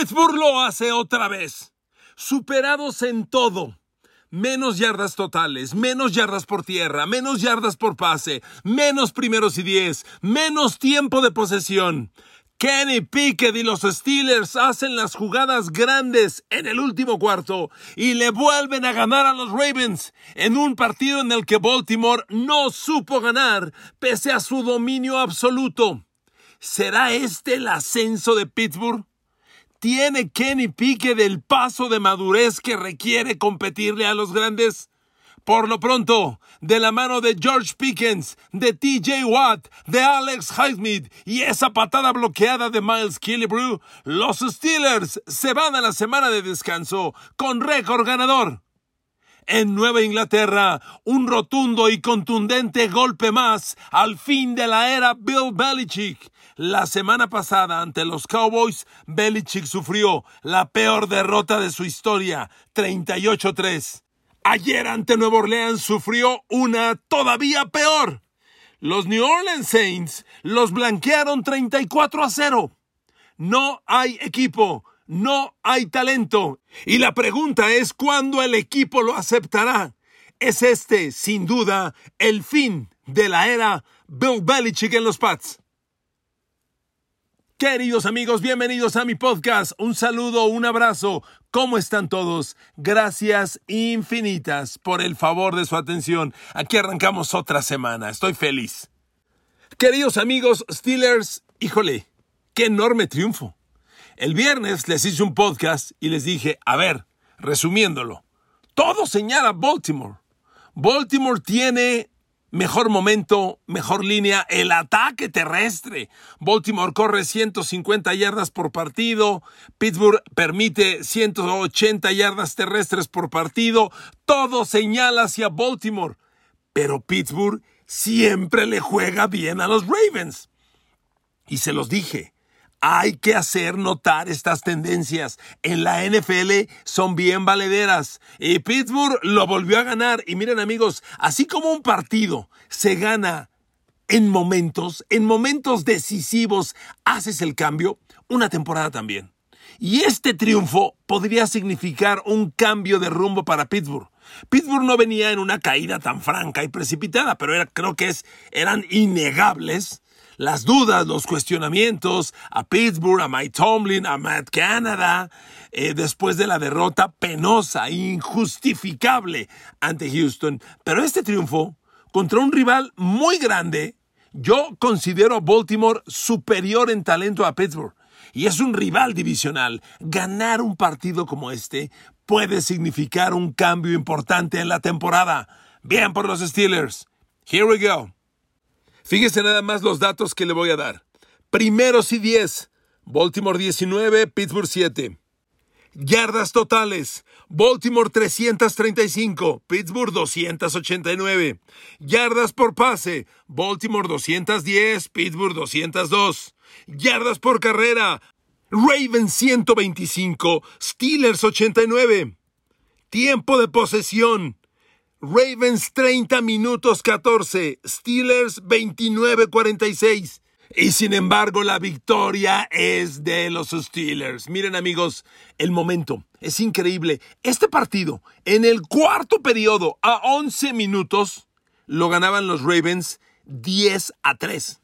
Pittsburgh lo hace otra vez. Superados en todo. Menos yardas totales, menos yardas por tierra, menos yardas por pase, menos primeros y diez, menos tiempo de posesión. Kenny Pickett y los Steelers hacen las jugadas grandes en el último cuarto y le vuelven a ganar a los Ravens en un partido en el que Baltimore no supo ganar pese a su dominio absoluto. ¿Será este el ascenso de Pittsburgh? ¿Tiene Kenny Pickett el paso de madurez que requiere competirle a los grandes? Por lo pronto, de la mano de George Pickens, de TJ Watt, de Alex Highsmith y esa patada bloqueada de Miles Killebrew, los Steelers se van a la semana de descanso con récord ganador. En Nueva Inglaterra, un rotundo y contundente golpe más al fin de la era Bill Belichick. La semana pasada ante los Cowboys, Belichick sufrió la peor derrota de su historia, 38-3. Ayer ante Nueva Orleans sufrió una todavía peor. Los New Orleans Saints los blanquearon 34 a 0. No hay equipo, no hay talento. Y la pregunta es cuándo el equipo lo aceptará. Es este, sin duda, el fin de la era Bill Belichick en los Pats. Queridos amigos, bienvenidos a mi podcast. Un saludo, un abrazo. ¿Cómo están todos? Gracias infinitas por el favor de su atención. Aquí arrancamos otra semana. Estoy feliz. Queridos amigos Steelers, híjole, qué enorme triunfo. El viernes les hice un podcast y les dije, a ver, resumiéndolo, todo señala Baltimore. Baltimore tiene Mejor momento, mejor línea, el ataque terrestre. Baltimore corre 150 yardas por partido, Pittsburgh permite 180 yardas terrestres por partido, todo señala hacia Baltimore. Pero Pittsburgh siempre le juega bien a los Ravens. Y se los dije, hay que hacer notar estas tendencias. En la NFL son bien valederas. Y Pittsburgh lo volvió a ganar. Y miren amigos, así como un partido se gana en momentos, en momentos decisivos, haces el cambio, una temporada también. Y este triunfo podría significar un cambio de rumbo para Pittsburgh. Pittsburgh no venía en una caída tan franca y precipitada, pero era, creo que es, eran innegables las dudas, los cuestionamientos a Pittsburgh, a Mike Tomlin, a Matt Canada, eh, después de la derrota penosa, injustificable ante Houston. Pero este triunfo contra un rival muy grande, yo considero a Baltimore superior en talento a Pittsburgh. Y es un rival divisional. Ganar un partido como este puede significar un cambio importante en la temporada. Bien por los Steelers. Here we go. Fíjese nada más los datos que le voy a dar. Primeros y 10. Baltimore 19, Pittsburgh 7. Yardas totales. Baltimore 335, Pittsburgh 289. Yardas por pase. Baltimore 210, Pittsburgh 202. Yardas por carrera. Ravens 125, Steelers 89. Tiempo de posesión. Ravens 30 minutos 14, Steelers 29 46. Y sin embargo, la victoria es de los Steelers. Miren amigos, el momento es increíble. Este partido, en el cuarto periodo, a 11 minutos, lo ganaban los Ravens 10 a 3.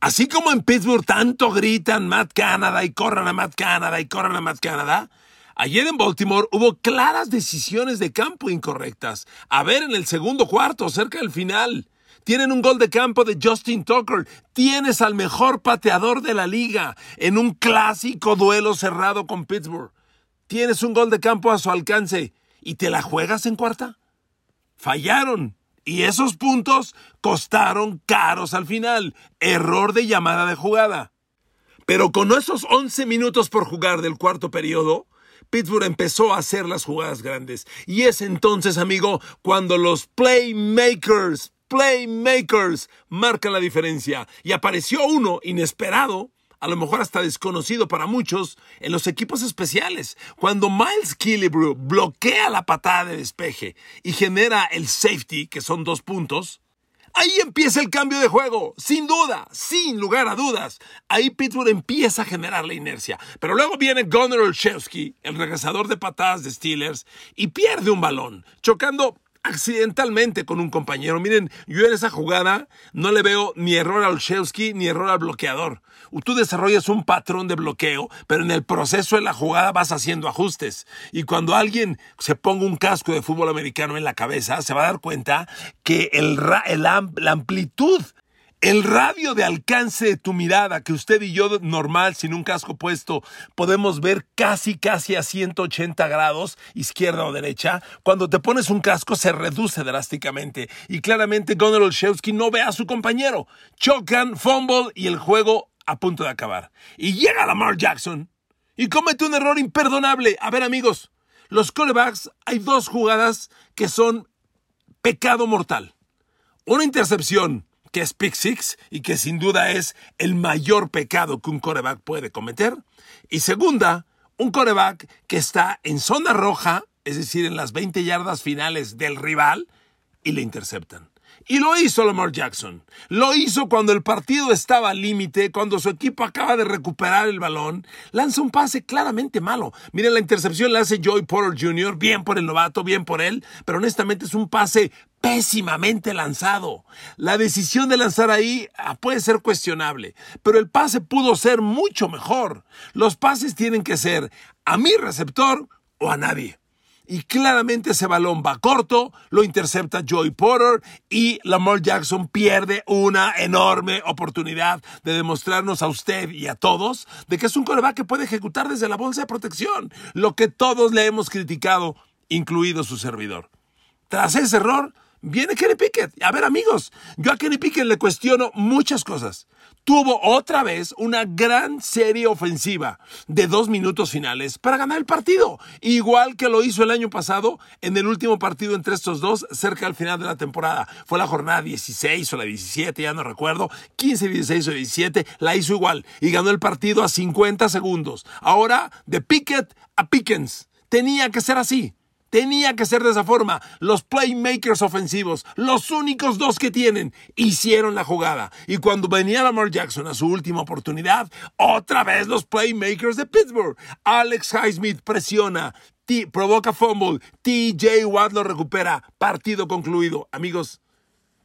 Así como en Pittsburgh tanto gritan Matt Canada y corran a Matt Canada y corran a Matt Canada, Ayer en Baltimore hubo claras decisiones de campo incorrectas. A ver en el segundo cuarto, cerca del final. Tienen un gol de campo de Justin Tucker. Tienes al mejor pateador de la liga en un clásico duelo cerrado con Pittsburgh. Tienes un gol de campo a su alcance y te la juegas en cuarta. Fallaron. Y esos puntos costaron caros al final. Error de llamada de jugada. Pero con esos 11 minutos por jugar del cuarto periodo, Pittsburgh empezó a hacer las jugadas grandes. Y es entonces, amigo, cuando los playmakers, playmakers, marcan la diferencia. Y apareció uno inesperado, a lo mejor hasta desconocido para muchos, en los equipos especiales. Cuando Miles Killebrew bloquea la patada de despeje y genera el safety, que son dos puntos, Ahí empieza el cambio de juego, sin duda, sin lugar a dudas. Ahí Pittsburgh empieza a generar la inercia. Pero luego viene Gunnar Olszewski, el regresador de patadas de Steelers, y pierde un balón, chocando accidentalmente con un compañero. Miren, yo en esa jugada no le veo ni error al Olszewski ni error al bloqueador. Tú desarrollas un patrón de bloqueo, pero en el proceso de la jugada vas haciendo ajustes. Y cuando alguien se ponga un casco de fútbol americano en la cabeza, se va a dar cuenta que el, la amplitud el radio de alcance de tu mirada, que usted y yo normal, sin un casco puesto, podemos ver casi, casi a 180 grados, izquierda o derecha, cuando te pones un casco se reduce drásticamente. Y claramente Gunnar Olszewski no ve a su compañero. Chocan, fumble y el juego a punto de acabar. Y llega Lamar Jackson y comete un error imperdonable. A ver amigos, los corebacks hay dos jugadas que son pecado mortal. Una intercepción que es pick six y que sin duda es el mayor pecado que un coreback puede cometer. Y segunda, un coreback que está en zona roja, es decir, en las 20 yardas finales del rival, y le interceptan. Y lo hizo Lamar Jackson. Lo hizo cuando el partido estaba al límite, cuando su equipo acaba de recuperar el balón. Lanza un pase claramente malo. Miren, la intercepción la hace Joey Porter Jr., bien por el novato, bien por él, pero honestamente es un pase pésimamente lanzado. La decisión de lanzar ahí ah, puede ser cuestionable, pero el pase pudo ser mucho mejor. Los pases tienen que ser a mi receptor o a nadie y claramente ese balón va corto, lo intercepta Joey Porter y Lamar Jackson pierde una enorme oportunidad de demostrarnos a usted y a todos de que es un coreback que puede ejecutar desde la bolsa de protección, lo que todos le hemos criticado, incluido su servidor. Tras ese error, viene Kenny Pickett. A ver, amigos, yo a Kenny Pickett le cuestiono muchas cosas. Tuvo otra vez una gran serie ofensiva de dos minutos finales para ganar el partido, igual que lo hizo el año pasado en el último partido entre estos dos, cerca al final de la temporada. Fue la jornada 16 o la 17, ya no recuerdo, 15, 16 o 17, la hizo igual y ganó el partido a 50 segundos. Ahora, de Pickett a Pickens. Tenía que ser así. Tenía que ser de esa forma. Los playmakers ofensivos, los únicos dos que tienen, hicieron la jugada. Y cuando venía Lamar Jackson a su última oportunidad, otra vez los playmakers de Pittsburgh. Alex Highsmith presiona, provoca fumble, TJ Watt lo recupera. Partido concluido. Amigos,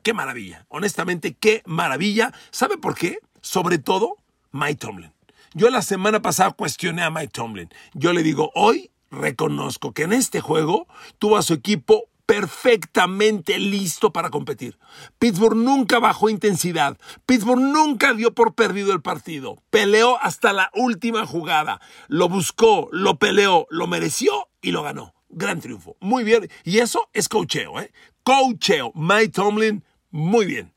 qué maravilla. Honestamente, qué maravilla. ¿Sabe por qué? Sobre todo, Mike Tomlin. Yo la semana pasada cuestioné a Mike Tomlin. Yo le digo, hoy reconozco que en este juego tuvo a su equipo perfectamente listo para competir. Pittsburgh nunca bajó intensidad. Pittsburgh nunca dio por perdido el partido. Peleó hasta la última jugada. Lo buscó, lo peleó, lo mereció y lo ganó. Gran triunfo. Muy bien. Y eso es cocheo, ¿eh? Cocheo. Mike Tomlin, muy bien.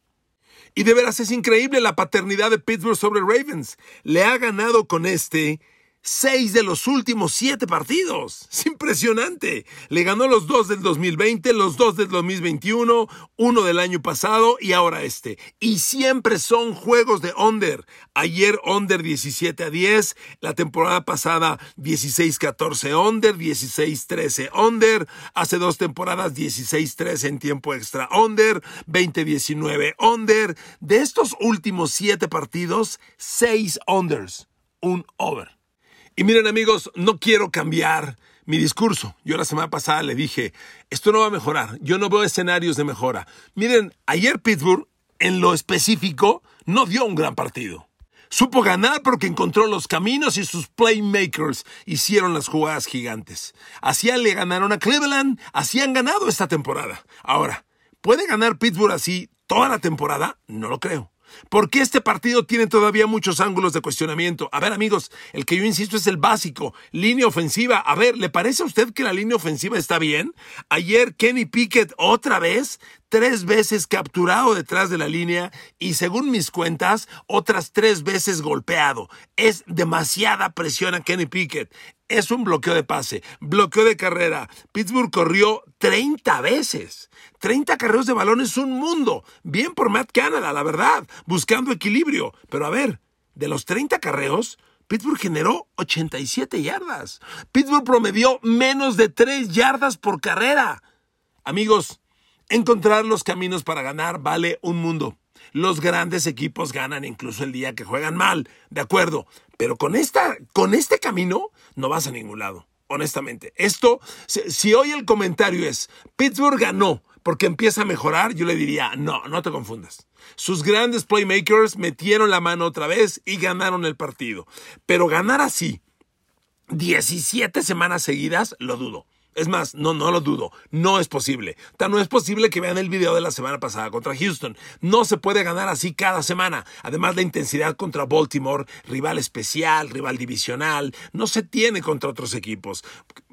Y de veras es increíble la paternidad de Pittsburgh sobre Ravens. Le ha ganado con este seis de los últimos siete partidos. Es impresionante. Le ganó los dos del 2020, los dos del 2021, uno del año pasado y ahora este. Y siempre son juegos de under. Ayer under 17 a 10, la temporada pasada 16-14 under, 16-13 under, hace dos temporadas 16-13 en tiempo extra under, 20-19 under. De estos últimos siete partidos, seis unders, un over. Y miren amigos, no quiero cambiar mi discurso. Yo la semana pasada le dije, esto no va a mejorar, yo no veo escenarios de mejora. Miren, ayer Pittsburgh, en lo específico, no dio un gran partido. Supo ganar porque encontró los caminos y sus playmakers hicieron las jugadas gigantes. Así le ganaron a Cleveland, así han ganado esta temporada. Ahora, ¿puede ganar Pittsburgh así toda la temporada? No lo creo. Porque este partido tiene todavía muchos ángulos de cuestionamiento. A ver, amigos, el que yo insisto es el básico. Línea ofensiva. A ver, ¿le parece a usted que la línea ofensiva está bien? Ayer Kenny Pickett otra vez, tres veces capturado detrás de la línea y según mis cuentas, otras tres veces golpeado. Es demasiada presión a Kenny Pickett. Es un bloqueo de pase, bloqueo de carrera. Pittsburgh corrió 30 veces. 30 carreros de balón es un mundo. Bien por Matt Canada, la verdad, buscando equilibrio. Pero a ver, de los 30 carreos, Pittsburgh generó 87 yardas. Pittsburgh promedió menos de 3 yardas por carrera. Amigos, Encontrar los caminos para ganar vale un mundo. Los grandes equipos ganan incluso el día que juegan mal, de acuerdo, pero con, esta, con este camino no vas a ningún lado, honestamente. Esto, si, si hoy el comentario es, Pittsburgh ganó porque empieza a mejorar, yo le diría, no, no te confundas. Sus grandes playmakers metieron la mano otra vez y ganaron el partido. Pero ganar así, 17 semanas seguidas, lo dudo. Es más, no, no lo dudo. No es posible. Tan no es posible que vean el video de la semana pasada contra Houston. No se puede ganar así cada semana. Además, la intensidad contra Baltimore, rival especial, rival divisional, no se tiene contra otros equipos.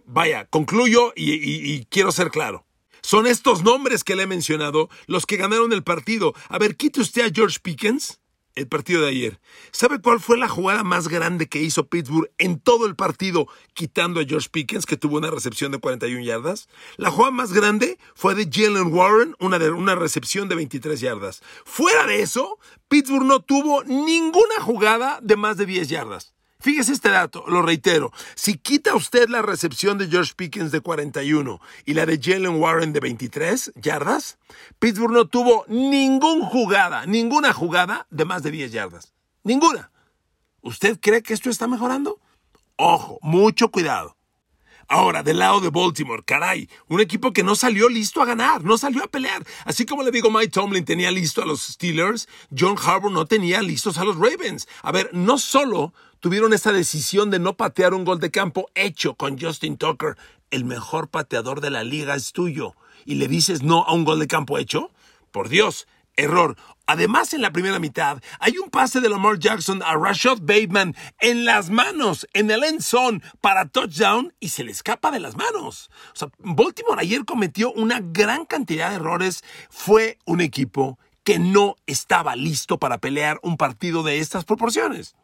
Vaya, concluyo y, y quiero ser claro. Son estos nombres que le he mencionado los que ganaron el partido. A ver, quite usted a George Pickens el partido de ayer. ¿Sabe cuál fue la jugada más grande que hizo Pittsburgh en todo el partido, quitando a George Pickens, que tuvo una recepción de 41 yardas? La jugada más grande fue de Jalen Warren, una, una recepción de 23 yardas. Fuera de eso, Pittsburgh no tuvo ninguna jugada de más de 10 yardas. Fíjese este dato, lo reitero. Si quita usted la recepción de George Pickens de 41 y la de Jalen Warren de 23 yardas, Pittsburgh no tuvo ninguna jugada, ninguna jugada de más de 10 yardas. Ninguna. ¿Usted cree que esto está mejorando? Ojo, mucho cuidado. Ahora, del lado de Baltimore, caray, un equipo que no salió listo a ganar, no salió a pelear. Así como le digo, Mike Tomlin tenía listo a los Steelers, John Harbour no tenía listos a los Ravens. A ver, no solo tuvieron esa decisión de no patear un gol de campo hecho con Justin Tucker, el mejor pateador de la liga es tuyo, y le dices no a un gol de campo hecho? Por Dios, error. Además, en la primera mitad hay un pase de Lamar Jackson a Rashad Bateman en las manos, en el end zone, para touchdown y se le escapa de las manos. O sea, Baltimore ayer cometió una gran cantidad de errores. Fue un equipo que no estaba listo para pelear un partido de estas proporciones.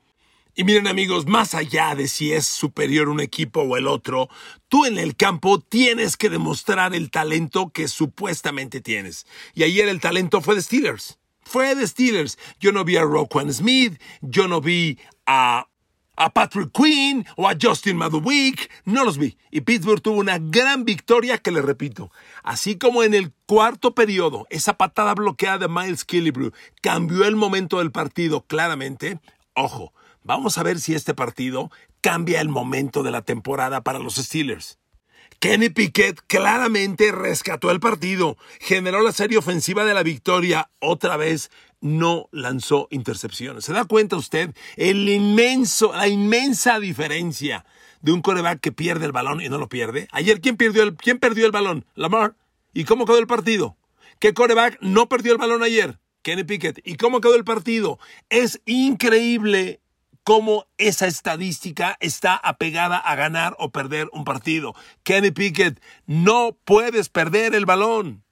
Y miren amigos, más allá de si es superior un equipo o el otro, tú en el campo tienes que demostrar el talento que supuestamente tienes. Y ayer el talento fue de Steelers fue de Steelers. Yo no vi a Roquan Smith, yo no vi a, a Patrick Quinn o a Justin Maduwick, no los vi. Y Pittsburgh tuvo una gran victoria que le repito. Así como en el cuarto periodo, esa patada bloqueada de Miles Killebrew cambió el momento del partido claramente. Ojo, vamos a ver si este partido cambia el momento de la temporada para los Steelers. Kenny Piquet claramente rescató el partido, generó la serie ofensiva de la victoria, otra vez no lanzó intercepciones. ¿Se da cuenta usted el inmenso, la inmensa diferencia de un coreback que pierde el balón y no lo pierde? Ayer, ¿quién perdió el, quién perdió el balón? Lamar. ¿Y cómo quedó el partido? ¿Qué coreback no perdió el balón ayer? Kenny Pickett. ¿Y cómo quedó el partido? Es increíble cómo esa estadística está apegada a ganar o perder un partido. Kenny Pickett, no puedes perder el balón.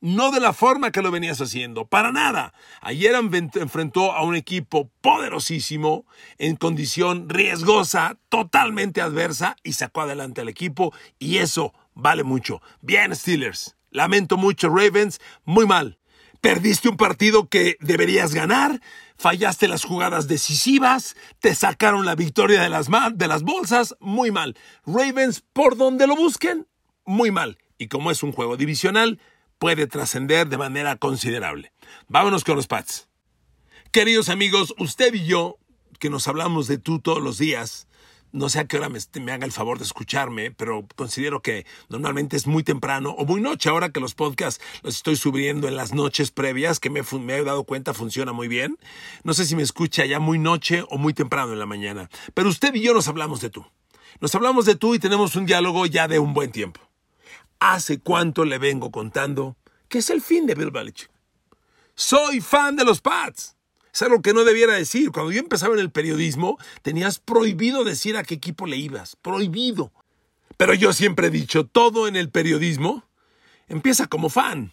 No de la forma que lo venías haciendo, para nada. Ayer enfrentó a un equipo poderosísimo, en condición riesgosa, totalmente adversa, y sacó adelante al equipo, y eso vale mucho. Bien, Steelers. Lamento mucho, Ravens. Muy mal. Perdiste un partido que deberías ganar, fallaste las jugadas decisivas, te sacaron la victoria de las, de las bolsas, muy mal. Ravens, por donde lo busquen, muy mal. Y como es un juego divisional, puede trascender de manera considerable. Vámonos con los Pats. Queridos amigos, usted y yo, que nos hablamos de tú todos los días, no sé a qué hora me, haga el favor de escucharme, pero considero que normalmente es muy temprano o muy noche. Ahora que los podcasts los estoy subiendo en las noches previas, que me, me he dado cuenta funciona muy bien. No sé si me escucha ya muy noche o muy temprano en la mañana. Pero usted y yo nos hablamos de tú. Nos hablamos de tú y tenemos un diálogo ya de un buen tiempo. ¿Hace cuánto le vengo contando que es el fin de Bill Belichick? Soy fan de los Pats. Es algo que no debiera decir. Cuando yo empezaba en el periodismo, tenías prohibido decir a qué equipo le ibas. Prohibido. Pero yo siempre he dicho, todo en el periodismo empieza como fan.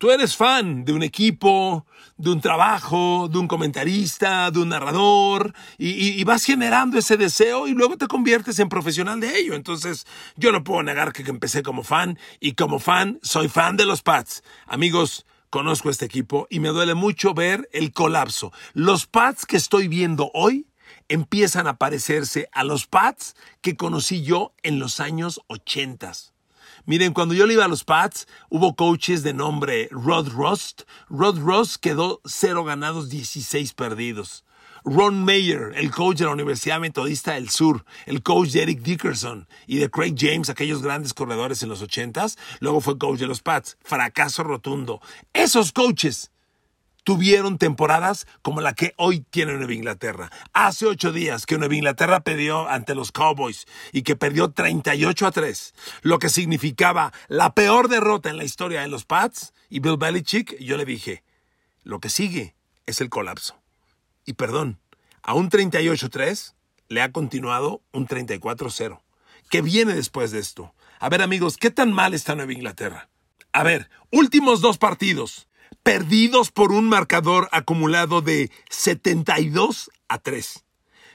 Tú eres fan de un equipo, de un trabajo, de un comentarista, de un narrador, y, vas generando ese deseo y luego te conviertes en profesional de ello. Entonces, yo no puedo negar que empecé como fan, y como fan, soy fan de los Pats. Amigos, conozco este equipo y me duele mucho ver el colapso. Los pads que estoy viendo hoy empiezan a parecerse a los pads que conocí yo en los años 80. Miren, cuando yo le iba a los Pats, hubo coaches de nombre Rod Rust. Rod Rust quedó cero ganados, 16 perdidos. Ron Mayer, el coach de la Universidad Metodista del Sur, el coach de Eric Dickerson y de Craig James, aquellos grandes corredores en los ochentas, luego fue coach de los Pats. Fracaso rotundo. Esos coaches tuvieron temporadas como la que hoy tiene Nueva Inglaterra. Hace ocho días que Nueva Inglaterra perdió ante los Cowboys y que perdió 38 a 3, lo que significaba la peor derrota en la historia de los Pats y Bill Belichick, yo le dije, lo que sigue es el colapso. Y perdón, a un 38-3 le ha continuado un 34-0. ¿Qué viene después de esto? A ver amigos, ¿qué tan mal está Nueva Inglaterra? A ver, últimos dos partidos, perdidos por un marcador acumulado de 72 a 3.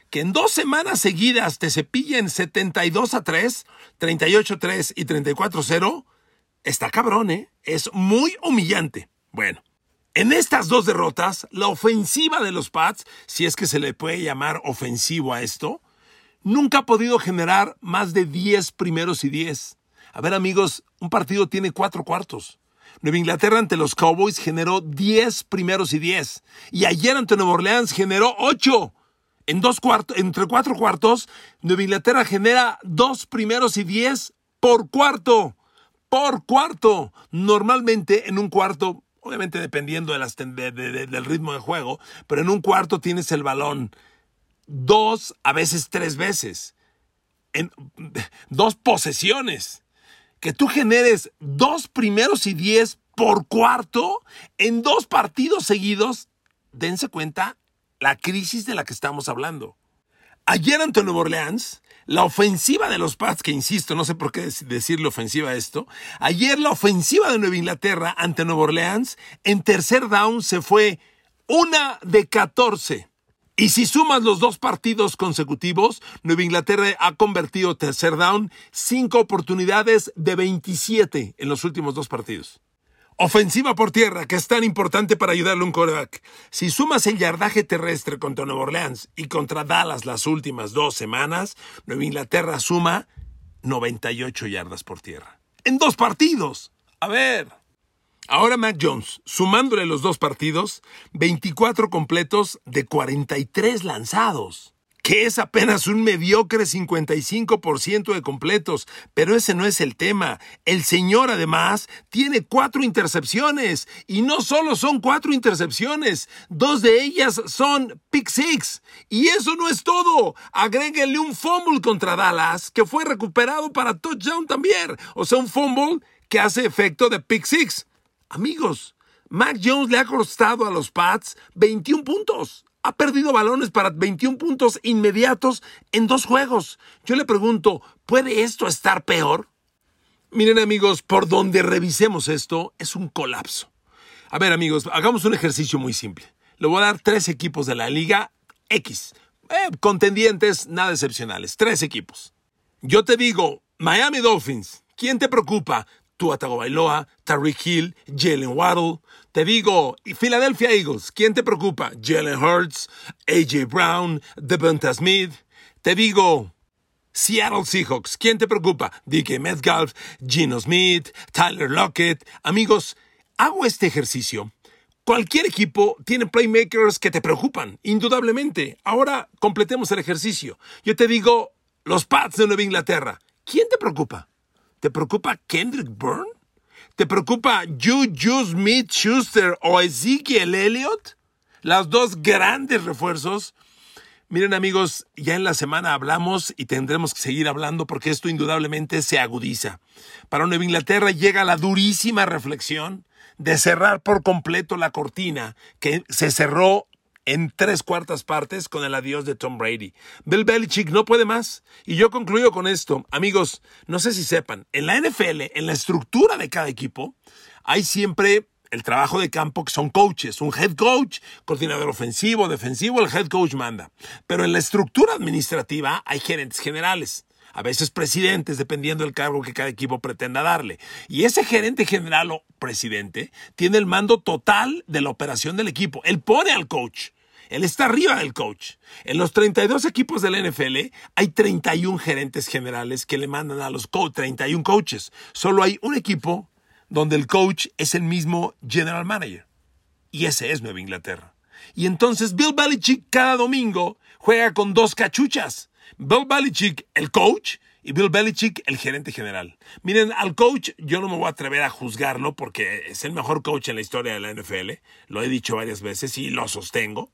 Que en dos semanas seguidas te cepillen 72 a 3, 38 a 3 y 34 a 0, está cabrón, ¿eh? Es muy humillante. Bueno, en estas dos derrotas, la ofensiva de los Pats, si es que se le puede llamar ofensivo a esto, nunca ha podido generar más de 10 primeros y 10. A ver amigos, un partido tiene cuatro cuartos. Nueva Inglaterra ante los Cowboys generó 10 primeros y 10. Y ayer ante Nueva Orleans generó 8. En dos cuartos, entre cuatro cuartos, Nueva Inglaterra genera dos primeros y 10 por cuarto. Por cuarto. Normalmente en un cuarto obviamente dependiendo del ritmo de juego, pero en un cuarto tienes el balón dos, a veces tres veces, en dos posesiones. Que tú generes dos primeros y diez por cuarto en dos partidos seguidos, dense cuenta la crisis de la que estamos hablando. Ayer ante Nuevo Orleans, la ofensiva de los Pats, que insisto, no sé por qué decirle ofensiva esto, ayer la ofensiva de Nueva Inglaterra ante Nueva Orleans, en tercer down se fue una de 14. Y si sumas los dos partidos consecutivos, Nueva Inglaterra ha convertido tercer down cinco oportunidades de 27 en los últimos dos partidos. Ofensiva por tierra, que es tan importante para ayudarle a un coreback. Si sumas el yardaje terrestre contra Nueva Orleans y contra Dallas las últimas dos semanas, Nueva Inglaterra suma 98 yardas por tierra. En dos partidos. A ver. Ahora Mac Jones, sumándole los dos partidos, 24 completos de 43 lanzados que es apenas un mediocre 55% de completos, pero ese no es el tema. El señor además tiene cuatro intercepciones y no solo son cuatro intercepciones, dos de ellas son pick six. Y eso no es todo. Agréguenle un fumble contra Dallas que fue recuperado para touchdown también. O sea, un fumble que hace efecto de pick six. Amigos, Mac Jones le ha costado a los Pats 21 puntos ha perdido balones para 21 puntos inmediatos en dos juegos. Yo le pregunto, ¿puede esto estar peor? Miren amigos, por donde revisemos esto es un colapso. A ver amigos, hagamos un ejercicio muy simple. Le voy a dar tres equipos de la Liga X. Eh, contendientes nada excepcionales. Tres equipos. Yo te digo, Miami Dolphins. ¿Quién te preocupa? Tua Tagovailoa, Tariq Hill, Jalen Waddle. Te digo, Philadelphia Eagles, ¿quién te preocupa? Jalen Hurts, AJ Brown, Devonta Smith. Te digo, Seattle Seahawks, ¿quién te preocupa? DK Metcalf, Gino Smith, Tyler Lockett. Amigos, hago este ejercicio. Cualquier equipo tiene playmakers que te preocupan, indudablemente. Ahora completemos el ejercicio. Yo te digo, los Pats de Nueva Inglaterra, ¿quién te preocupa? ¿Te preocupa Kendrick Byrne? ¿Te preocupa Juju Smith Schuster o Ezekiel Elliott? Las dos grandes refuerzos. Miren amigos, ya en la semana hablamos y tendremos que seguir hablando porque esto indudablemente se agudiza. Para Nueva Inglaterra llega la durísima reflexión de cerrar por completo la cortina que se cerró en tres cuartas partes con el adiós de Tom Brady. Bill Belichick no puede más. Y yo concluyo con esto. Amigos, no sé si sepan, en la NFL, en la estructura de cada equipo, hay siempre el trabajo de campo que son coaches, un head coach, coordinador ofensivo, defensivo, el head coach manda. Pero en la estructura administrativa hay gerentes generales a veces presidentes, dependiendo del cargo que cada equipo pretenda darle. Y ese gerente general o presidente tiene el mando total de la operación del equipo. Él pone al coach. Él está arriba del coach. En los 32 equipos de la NFL hay 31 gerentes generales que le mandan a los coaches, 31 coaches. Solo hay un equipo donde el coach es el mismo general manager. Y ese es Nueva Inglaterra. Y entonces Bill Belichick cada domingo juega con dos cachuchas. Bill Belichick, el coach, y Bill Belichick, el gerente general. Miren, al coach yo no me voy a atrever a juzgarlo porque es el mejor coach en la historia de la NFL. Lo he dicho varias veces y lo sostengo.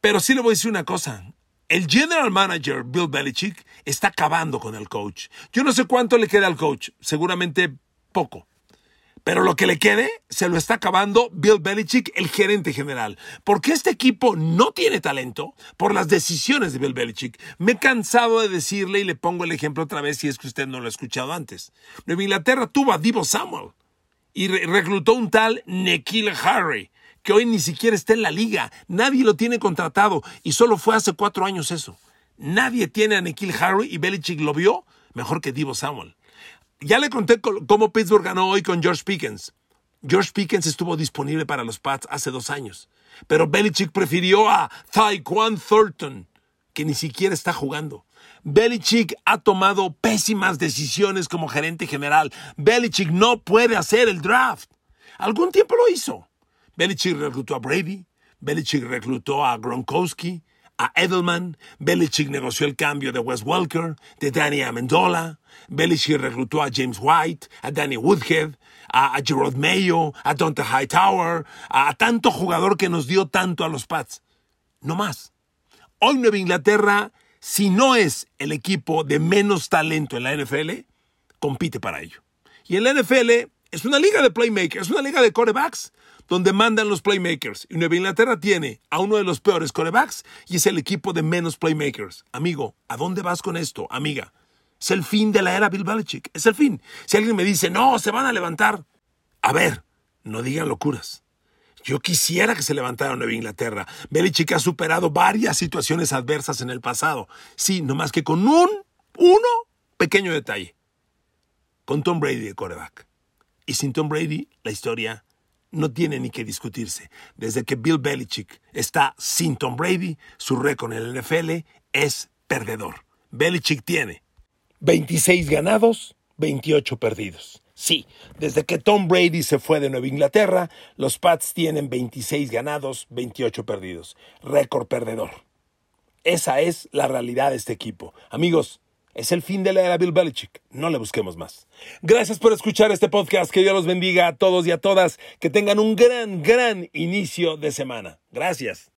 Pero sí le voy a decir una cosa. El general manager, Bill Belichick, está acabando con el coach. Yo no sé cuánto le queda al coach, seguramente poco. Pero lo que le quede se lo está acabando Bill Belichick, el gerente general. Porque este equipo no tiene talento por las decisiones de Bill Belichick. Me he cansado de decirle y le pongo el ejemplo otra vez si es que usted no lo ha escuchado antes. Nueva Inglaterra tuvo a Divo Samuel y reclutó un tal Nikhil Harry que hoy ni siquiera está en la liga. Nadie lo tiene contratado y solo fue hace cuatro años eso. Nadie tiene a Nikhil Harry y Belichick lo vio mejor que Divo Samuel. Ya le conté cómo Pittsburgh ganó hoy con George Pickens. George Pickens estuvo disponible para los Pats hace dos años, pero Belichick prefirió a Tyquan Thornton, que ni siquiera está jugando. Belichick ha tomado pésimas decisiones como gerente general. Belichick no puede hacer el draft. Algún tiempo lo hizo. Belichick reclutó a Brady, Belichick reclutó a Gronkowski, a Edelman, Belichick negoció el cambio de Wes Welker, de Danny Amendola, Belichick reclutó a James White, a Danny Woodhead, a, Gerard Mayo, a Dante Hightower, a, a tanto jugador que nos dio tanto a los Pats. No más. Hoy Nueva Inglaterra, si no es el equipo de menos talento en la NFL, compite para ello. Y en la NFL es una liga de playmakers, es una liga de corebacks donde mandan los playmakers. Y Nueva Inglaterra tiene a uno de los peores corebacks y es el equipo de menos playmakers. Amigo, ¿a dónde vas con esto, amiga? Es el fin de la era Bill Belichick. Es el fin. Si alguien me dice, no, se van a levantar. A ver, no digan locuras. Yo quisiera que se levantara Nueva Inglaterra. Belichick ha superado varias situaciones adversas en el pasado. Sí, no más que con un, uno pequeño detalle. Con Tom Brady de coreback. Y sin Tom Brady, la historia no tiene ni que discutirse. Desde que Bill Belichick está sin Tom Brady, su récord en el NFL es perdedor. Belichick tiene 26 ganados, 28 perdidos. Sí, desde que Tom Brady se fue de Nueva Inglaterra, los Pats tienen 26 ganados, 28 perdidos. Récord perdedor. Esa es la realidad de este equipo. Amigos, es el fin de la era Bill Belichick. No le busquemos más. Gracias por escuchar este podcast. Que Dios los bendiga a todos y a todas. Que tengan un gran, gran inicio de semana. Gracias.